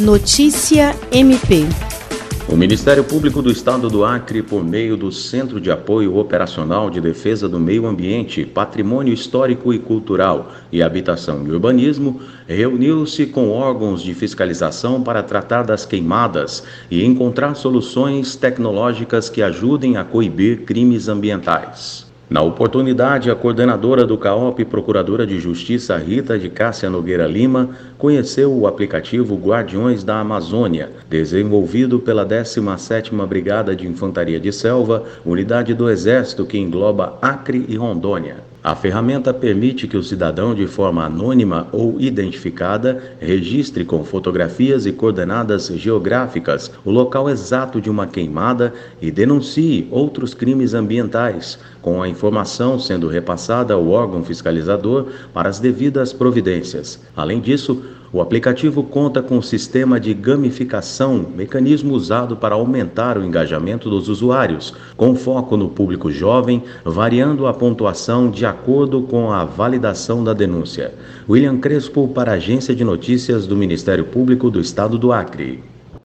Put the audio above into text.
Notícia MP. O Ministério Público do Estado do Acre, por meio do Centro de Apoio Operacional de Defesa do Meio Ambiente, Patrimônio Histórico e Cultural e Habitação e Urbanismo, reuniu-se com órgãos de fiscalização para tratar das queimadas e encontrar soluções tecnológicas que ajudem a coibir crimes ambientais. Na oportunidade, a coordenadora do CAOP, Procuradora de Justiça Rita de Cássia Nogueira Lima, conheceu o aplicativo Guardiões da Amazônia, desenvolvido pela 17ª Brigada de Infantaria de Selva, unidade do Exército que engloba Acre e Rondônia. A ferramenta permite que o cidadão, de forma anônima ou identificada, registre com fotografias e coordenadas geográficas o local exato de uma queimada e denuncie outros crimes ambientais, com a informação sendo repassada ao órgão fiscalizador para as devidas providências. Além disso, o aplicativo conta com um sistema de gamificação, mecanismo usado para aumentar o engajamento dos usuários, com foco no público jovem, variando a pontuação de acordo com a validação da denúncia. William Crespo, para a Agência de Notícias do Ministério Público do Estado do Acre.